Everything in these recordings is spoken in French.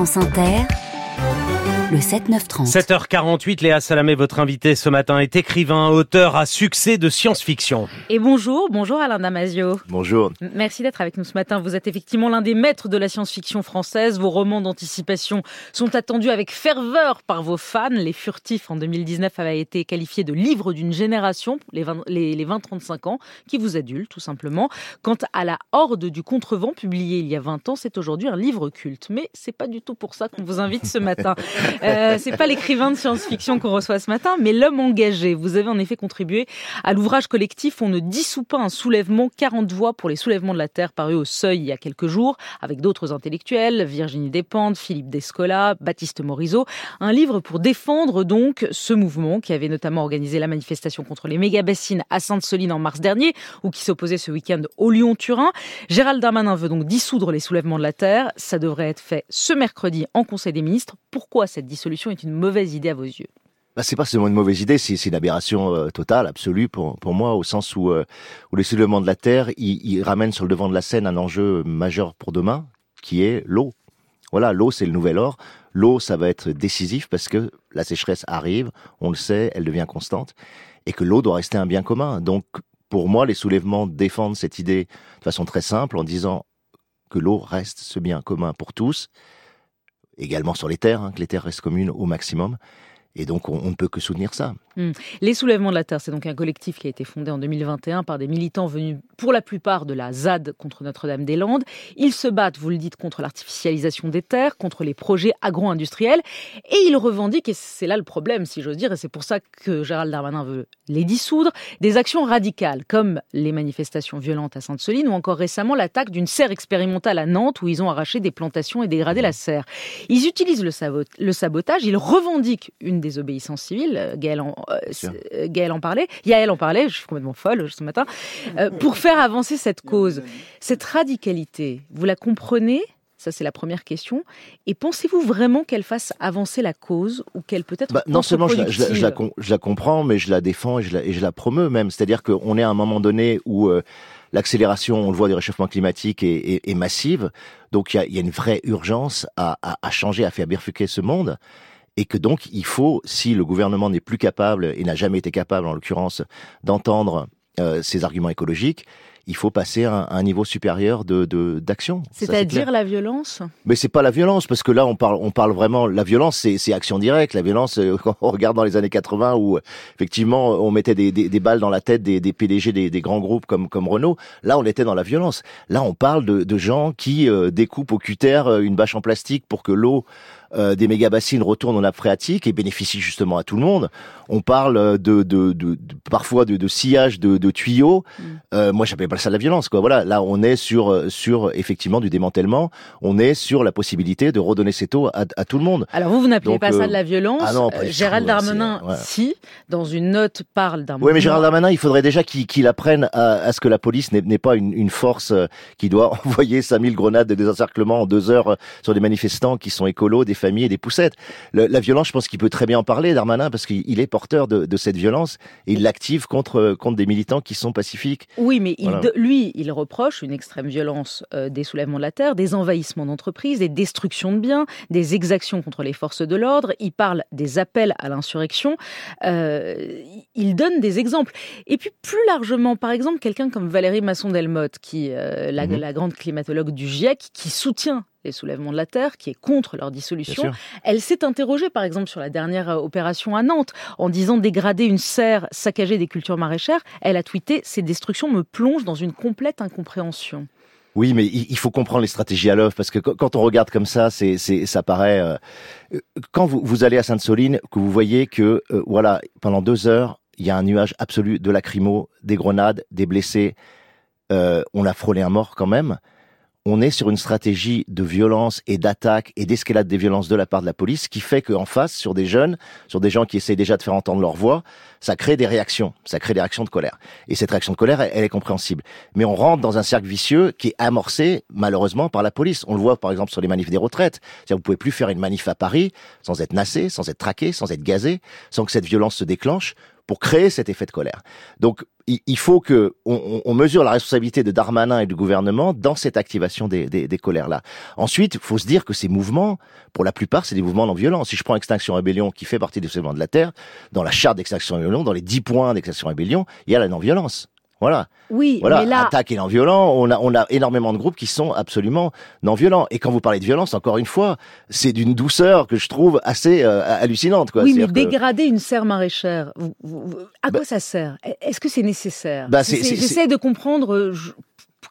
France Inter, le 7-9-30. 7h48, Léa Salamé, votre invité ce matin, est écrivain, auteur à succès de science-fiction. Et bonjour, bonjour Alain Damasio. Bonjour. Merci d'être avec nous ce matin. Vous êtes effectivement l'un des maîtres de la science-fiction française. Vos romans d'anticipation sont attendus avec ferveur par vos fans. Les Furtifs en 2019 avaient été qualifiés de livre d'une génération, les 20-35 ans, qui vous adulent tout simplement. Quant à La Horde du Contrevent, publié il y a 20 ans, c'est aujourd'hui un livre culte. Mais c'est pas du tout pour ça qu'on vous invite ce matin. Euh, c'est pas l'écrivain de science-fiction qu'on reçoit ce matin, mais l'homme engagé. Vous avez en effet contribué à l'ouvrage collectif On ne dissout pas un soulèvement, 40 voix pour les soulèvements de la Terre, paru au Seuil il y a quelques jours, avec d'autres intellectuels, Virginie Despentes, Philippe Descola, Baptiste Morisot. Un livre pour défendre donc ce mouvement qui avait notamment organisé la manifestation contre les méga-bassines à Sainte-Soline en mars dernier, ou qui s'opposait ce week-end au Lyon-Turin. Gérald Darmanin veut donc dissoudre les soulèvements de la Terre. Ça devrait être fait ce mercredi en Conseil des ministres. Pourquoi cette dissolution est une mauvaise idée à vos yeux bah, c'est pas seulement une mauvaise idée, c'est une aberration euh, totale, absolue pour, pour moi, au sens où, euh, où les soulèvements de la Terre, ils, ramènent sur le devant de la scène un enjeu majeur pour demain, qui est l'eau. Voilà, l'eau, c'est le nouvel or. L'eau, ça va être décisif parce que la sécheresse arrive, on le sait, elle devient constante, et que l'eau doit rester un bien commun. Donc, pour moi, les soulèvements défendent cette idée de façon très simple en disant que l'eau reste ce bien commun pour tous, également sur les terres, hein, que les terres restent communes au maximum. Et donc, on, ne peut que soutenir ça. Hmm. Les Soulèvements de la Terre, c'est donc un collectif qui a été fondé en 2021 par des militants venus pour la plupart de la ZAD contre Notre-Dame-des-Landes. Ils se battent, vous le dites, contre l'artificialisation des terres, contre les projets agro-industriels. Et ils revendiquent, et c'est là le problème, si j'ose dire, et c'est pour ça que Gérald Darmanin veut les dissoudre, des actions radicales, comme les manifestations violentes à Sainte-Soline ou encore récemment l'attaque d'une serre expérimentale à Nantes où ils ont arraché des plantations et dégradé la serre. Ils utilisent le, sabotage, ils revendiquent une désobéissance civile. Gaël en, euh, euh, Gaël en parlait, Yael en parlait, je suis complètement folle ce matin, euh, pour faire avancer cette cause. Cette radicalité, vous la comprenez? Ça, c'est la première question. Et pensez-vous vraiment qu'elle fasse avancer la cause ou qu'elle peut être bah, Non seulement je la, comprends, mais je la défends et je la, et je la promeux même. C'est-à-dire qu'on est à un moment donné où l'accélération, on le voit, du réchauffement climatique est, est, massive. Donc il y a, y a, une vraie urgence à, à, à changer, à faire bifurquer ce monde et que donc il faut, si le gouvernement n'est plus capable et n'a jamais été capable, en l'occurrence, d'entendre euh, ces arguments écologiques, il faut passer à un, niveau supérieur de d'action. C'est-à-dire la violence? Mais c'est pas la violence parce que là on parle on parle vraiment la violence c'est action directe. La violence euh, quand on regarde dans les années 80 où effectivement on mettait des, des, des balles dans la tête des, des PDG des, des, grands groupes comme comme Renault. Là on était dans la violence. Là on parle de, de gens qui euh, découpent au cutter une bâche en plastique pour que l'eau euh, des méga bassines retournent en nappe phréatique et bénéficient justement à tout le monde. On parle de, de, de, parfois de, sillage de, tuyaux. Mm. Euh, moi, j'appelle pas ça de la violence. Quoi. Voilà, là, on est sur sur effectivement du démantèlement. On est sur la possibilité de redonner cette eau à, tout le monde. Alors vous, vous n'appelez pas ça de la violence ah non, Gérald Darmanin, si, dans une note, parle d'un. Oui, mais Gérald Darmanin, il faudrait déjà qu'il apprenne à, à, ce que la police n'est pas une, une, force euh, qui doit envoyer 5000 grenades de désencerclement en deux heures sur des manifestants qui sont écolos, des familles et des poussettes. la violence, je pense qu'il peut très bien en parler, Darmanin, parce qu'il est porteur de, cette violence et il l'active contre, contre des militants qui sont pacifiques. Oui, mais lui, il reproche une extrême violence euh, des soulèvements de la terre, des envahissements d'entreprises, des destructions de biens, des exactions contre les forces de l'ordre. Il parle des appels à l'insurrection. Euh, il donne des exemples. Et puis plus largement, par exemple, quelqu'un comme Valérie Masson-Delmotte, qui euh, la, mhm. la grande climatologue du GIEC, qui soutient les soulèvements de la Terre, qui est contre leur dissolution. Elle s'est interrogée, par exemple, sur la dernière euh, opération à Nantes, en disant dégrader une serre, saccager des cultures maraîchères. Elle a tweeté Ces destructions me plongent dans une complète incompréhension. Oui, mais il faut comprendre les stratégies à l'œuvre parce que quand on regarde comme ça, c'est, ça paraît. Euh, quand vous, allez à Sainte-Soline, que vous voyez que euh, voilà, pendant deux heures, il y a un nuage absolu de lacrymo, des grenades, des blessés. on a frôlé un mort quand même on est sur une stratégie de violence et d'attaque et d'escalade des violences de la part de la police qui fait qu'en face, sur des jeunes, sur des gens qui essayent déjà de faire entendre leur voix, ça crée des réactions, ça crée des réactions de colère. Et cette réaction de colère, elle, est compréhensible. Mais on rentre dans un cercle vicieux qui est amorcé, malheureusement, par la police. On le voit, par exemple, sur les manifs des retraites. C'est-à-dire, vous pouvez plus faire une manif à Paris sans être nassé, sans être traqué, sans être gazé, sans que cette violence se déclenche pour créer cet effet de colère. Donc, il faut que on, mesure la responsabilité de Darmanin et du gouvernement dans cette activation des, des, colères-là. Ensuite, faut se dire que ces mouvements, pour la plupart, c'est des mouvements non-violents. Si je prends Extinction Rébellion, qui fait partie des mouvements de la Terre, dans la charte d'Extinction Rébellion, dans les dix points d'Extinction Rébellion, il y a la non-violence. Voilà. Oui, voilà. mais là... Attaque et non violent. On a, on a énormément de groupes qui sont absolument non violents. Et quand vous parlez de violence, encore une fois, c'est d'une douceur que je trouve assez euh, hallucinante. Quoi. Oui, mais dégrader une serre maraîchère, à quoi bah ça sert? Est-ce que c'est nécessaire? Bah J'essaie de comprendre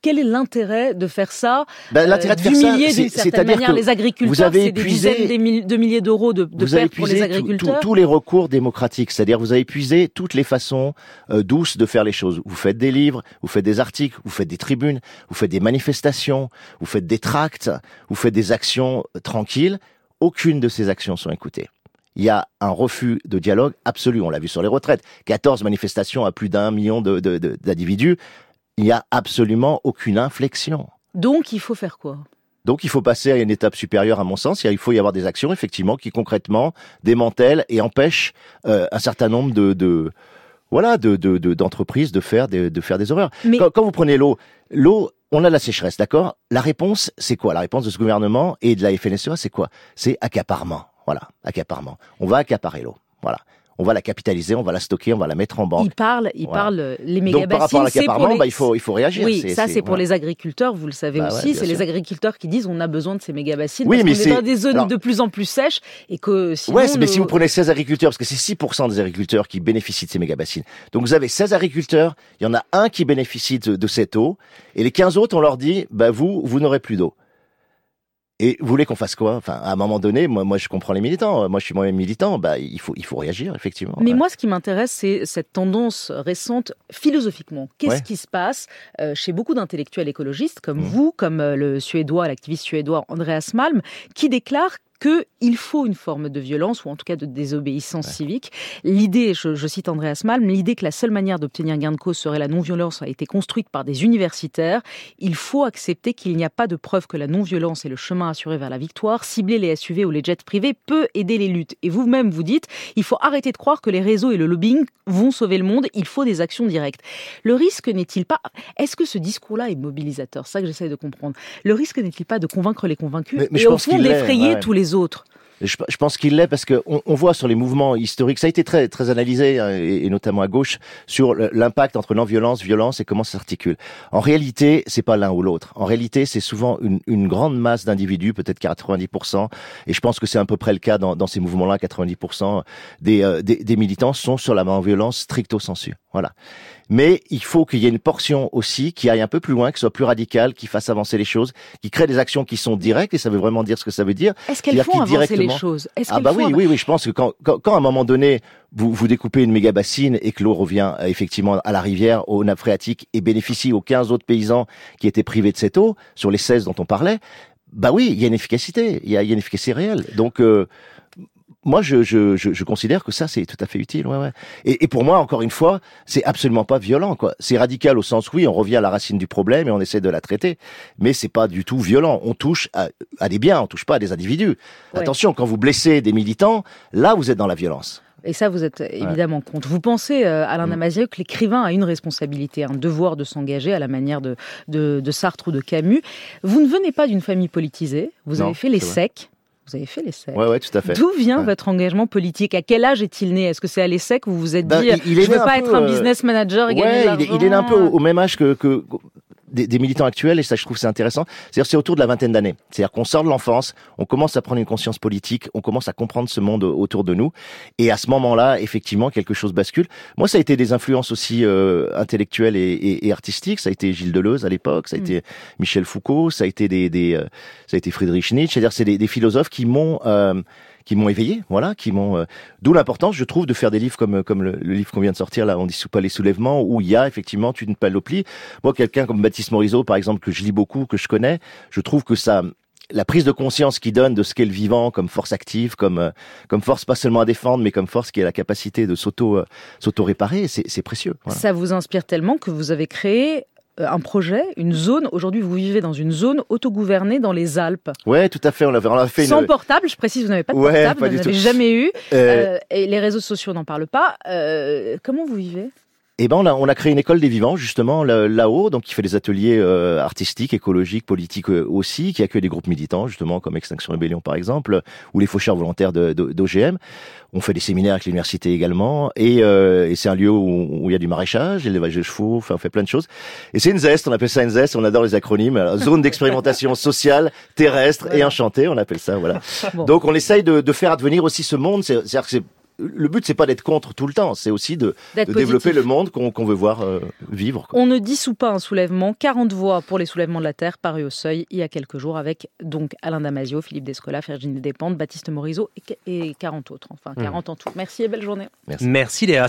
quel est l'intérêt de faire ça ben, L'intérêt de faire ça, d'une certaine manière les agriculteurs, vous avez c'est des dizaines de milliers d'euros de, de pertes pour les agriculteurs. tous les recours démocratiques, c'est-à-dire vous avez épuisé toutes les façons euh, douces de faire les choses. Vous faites des livres, vous faites des articles, vous faites des tribunes, vous faites des manifestations, vous faites des tracts, vous faites des actions euh, tranquilles. Aucune de ces actions sont écoutées il y a un refus de dialogue absolu. On l'a vu sur les retraites. 14 manifestations à plus d'un million d'individus il n'y a absolument aucune inflexion. Donc il faut faire quoi? Donc il faut passer à une étape supérieure à mon sens. Il faut y avoir des actions effectivement qui concrètement démantèlent et empêchent euh, un certain nombre de, de voilà de d'entreprises de, de, faire des, de faire des horreurs. Mais... Quand, vous prenez l'eau, l'eau, on a la sécheresse, d'accord? La réponse, c'est quoi? La réponse de ce gouvernement et de la FNSEA, c'est quoi? C'est accaparement. Voilà, accaparement. On va accaparer l'eau. Voilà on va la capitaliser, on va la stocker, on va la mettre en banque. Il parle, il parle les méga Donc par rapport à l'accaparement, bah, il faut il faut réagir. Oui, ça c'est pour les agriculteurs, vous le savez bah aussi, c'est les agriculteurs qui disent on a besoin de ces méga bassines oui, parce qu'on est dans des zones de plus en plus sèches et que sinon Ouais, mais si vous prenez 16 agriculteurs parce que c'est 6 des agriculteurs qui bénéficient de ces méga bassines. Donc vous avez 16 agriculteurs, il y en a un qui bénéficie de, de cette eau et les 15 autres on leur dit bah vous vous n'aurez plus d'eau. Et vous voulez qu'on fasse quoi? Enfin, à un moment donné, moi, moi, je comprends les militants. Moi, je suis moi-même militant. Bah, il faut, il faut réagir, effectivement. Mais moi, ce qui m'intéresse, c'est cette tendance récente philosophiquement. Qu'est-ce qui se passe euh, chez beaucoup d'intellectuels écologistes, comme mmh. vous, comme euh, le suédois, l'activiste suédois Andreas Malm, qui déclare qu'il faut une forme de violence ou en tout cas de désobéissance civique. L'idée, je, cite Andreas Malm, l'idée que la seule manière d'obtenir gain de cause serait la non-violence a été construite par des universitaires. Il faut accepter qu'il n'y a pas de preuve que la non-violence est le chemin assuré vers la victoire. Cibler les SUV ou les jets privés peut aider les luttes. Et vous-même, vous dites, il faut arrêter de croire que les réseaux et le lobbying vont sauver le monde. Il faut des actions directes. Le risque n'est-il pas, est-ce que ce discours-là est mobilisateur? C'est ça que j'essaie de comprendre. Le risque n'est-il pas de convaincre les convaincus et au fond d'effrayer tous les autres. Je, pense qu'il l'est parce que on, voit sur les mouvements historiques, ça a été très très analysé hein, et, notamment à gauche sur l'impact entre non-violence, violence et comment ça s'articule. En réalité, c'est pas l'un ou l'autre. En réalité, c'est souvent une, grande masse d'individus, peut-être 90%, et je pense que c'est à peu près le cas dans, ces mouvements-là. 90% euh, des, des, militants sont sur la non-violence stricto sensu. Voilà mais il faut qu'il y ait une portion aussi qui aille un peu plus loin, qui soit plus radicale, qui fasse avancer les choses, qui crée des actions qui sont directes, et ça veut vraiment dire ce que ça veut dire. Est-ce qu'elles font avancer les choses? Ah bah oui, oui, oui, je pense que quand, quand, quand, à un moment donné, vous, vous découpez une méga bassine et que l'eau revient euh, effectivement à la rivière, aux nappes phréatiques, et bénéficie aux 15 autres paysans qui étaient privés de cette eau, sur les 16 dont on parlait, bah oui, il y a une efficacité, il y a, il y a une efficacité réelle. Donc, euh, moi, je, je, je, considère que ça, c'est tout à fait utile. Ouais, ouais. Et, et, pour moi, encore une fois, c'est absolument pas violent. quoi. C'est radical au sens, oui, on revient à la racine du problème et on essaie de la traiter, mais c'est pas du tout violent. On touche à, à des biens, on touche pas à des individus. Attention, quand vous blessez des militants, là, vous êtes dans la violence. Et ça, vous êtes évidemment contre. Vous pensez, euh, Alain mm. que l'écrivain a une responsabilité, un devoir de s'engager à la manière de, de, de, Sartre ou de Camus. Vous ne venez pas d'une famille politisée. Vous avez fait les secs. Vous avez fait l'ESSEC. Ouais, ouais, tout à fait. D'où vient votre engagement politique? À quel âge est-il né? Est-ce que c'est à l'ESSEC où vous vous êtes ben, dit, il, je ne veux pas être un euh, business manager et ouais, il, est, il est né un peu au, même âge que, que des, des, militants actuels, et ça je trouve c'est intéressant, c'est-à-dire c'est autour de la vingtaine d'années. C'est-à-dire qu'on sort de l'enfance, on commence à prendre une conscience politique, on commence à comprendre ce monde autour de nous, et à ce moment-là, effectivement, quelque chose bascule. Moi, ça a été des influences aussi euh, intellectuelles et, et, et, artistiques. Ça a été Gilles Deleuze à l'époque, ça a mm. été Michel Foucault, ça a été des, des euh, ça a été Friedrich Nietzsche. C'est-à-dire c'est des, des, philosophes qui m'ont euh, qui m'ont éveillé, voilà, qui m'ont. Euh, d'où l'importance, je trouve, de faire des livres comme comme le, livre qu'on vient de sortir là, on dit pas les soulèvements, où il y a effectivement une panoplie. Moi, quelqu'un comme Baptiste Morisot, par exemple, que je lis beaucoup, que je connais, je trouve que ça la prise de conscience qu'il donne de ce qu'est le vivant comme force active, comme euh, comme force pas seulement à défendre, mais comme force qui a la capacité de s'auto euh, s'auto réparer, c'est précieux. Ça vous inspire tellement que vous avez créé un projet, une zone. Aujourd'hui, vous vivez dans une zone autogouvernée dans les Alpes. Ouais, tout à fait. On a, on a fait Sans une... portable, je précise, vous n'avez pas de Ouais, portable, pas vous n'avez jamais eu. Euh, Euh, et les réseaux sociaux n'en parlent pas. Euh, comment vous vivez? Eh ben, on a, on a créé une école des vivants justement là- là-haut, donc qui fait des ateliers euh, artistiques, écologiques, politiques euh, aussi, qui accueille des groupes militants justement comme Extinction Rebellion par exemple, ou les faucheurs volontaires d'OGM. On fait des séminaires avec l'université également, et, euh, et c'est un lieu où, où il y a du maraîchage, l'élevage de chevaux, enfin on fait plein de choses. Et c'est une zeste, on appelle ça une zeste, on adore les acronymes, Alors, zone d'expérimentation sociale, terrestre et enchantée, on appelle ça, voilà. Bon. Donc on essaye de, de faire advenir aussi ce monde, c'est- c'est-à-dire que c'est le but, c'est pas d'être contre tout le temps, c'est aussi de, développer le monde qu'on veut voir euh, vivre. quoi. On ne dissout pas un soulèvement. 40 voix pour les soulèvements de la Terre, paru au seuil il y a quelques jours avec donc Alain Damasio, Philippe Descola, Virginie Despentes, Baptiste Morisot et et 40 autres. Enfin, 40 en tout. Merci et belle journée. Merci Léa.